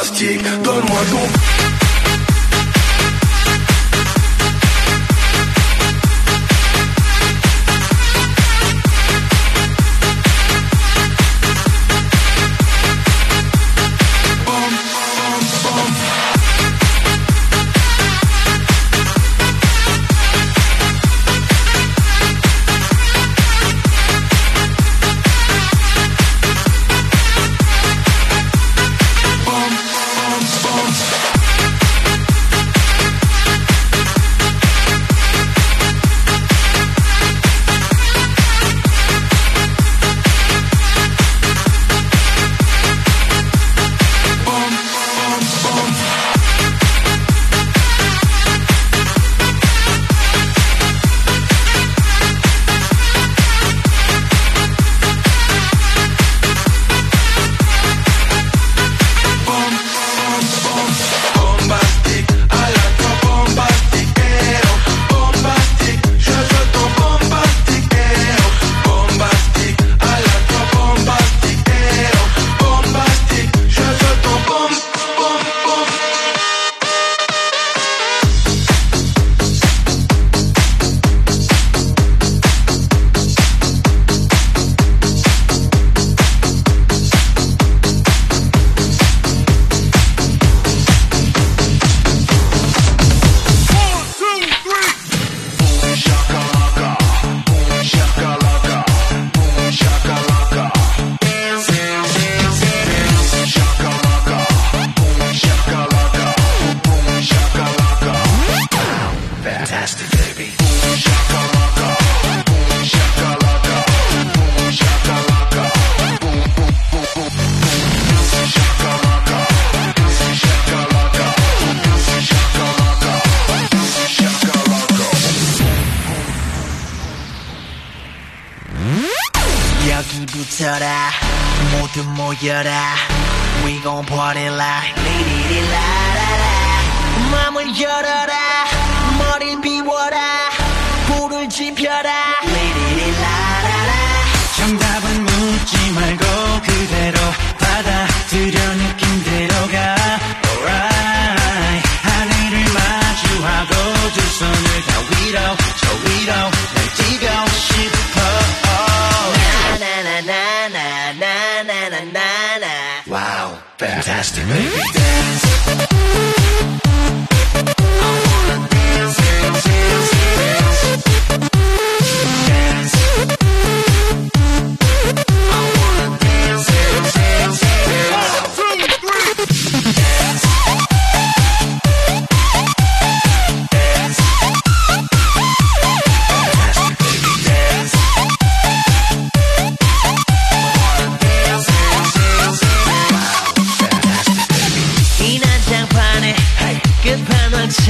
plastique, donne-moi ton...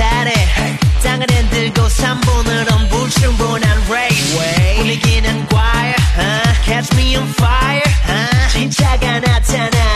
잘해 땅을 흔들고 3분으론 불충분한 race 분위기는 과열 uh. Catch me on fire uh. 진짜가 나타나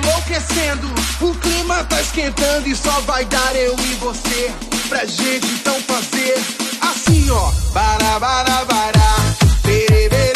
enlouquecendo. O clima tá esquentando e só vai dar eu e você. Pra gente então fazer assim, ó. Bará, bará, bará. perere.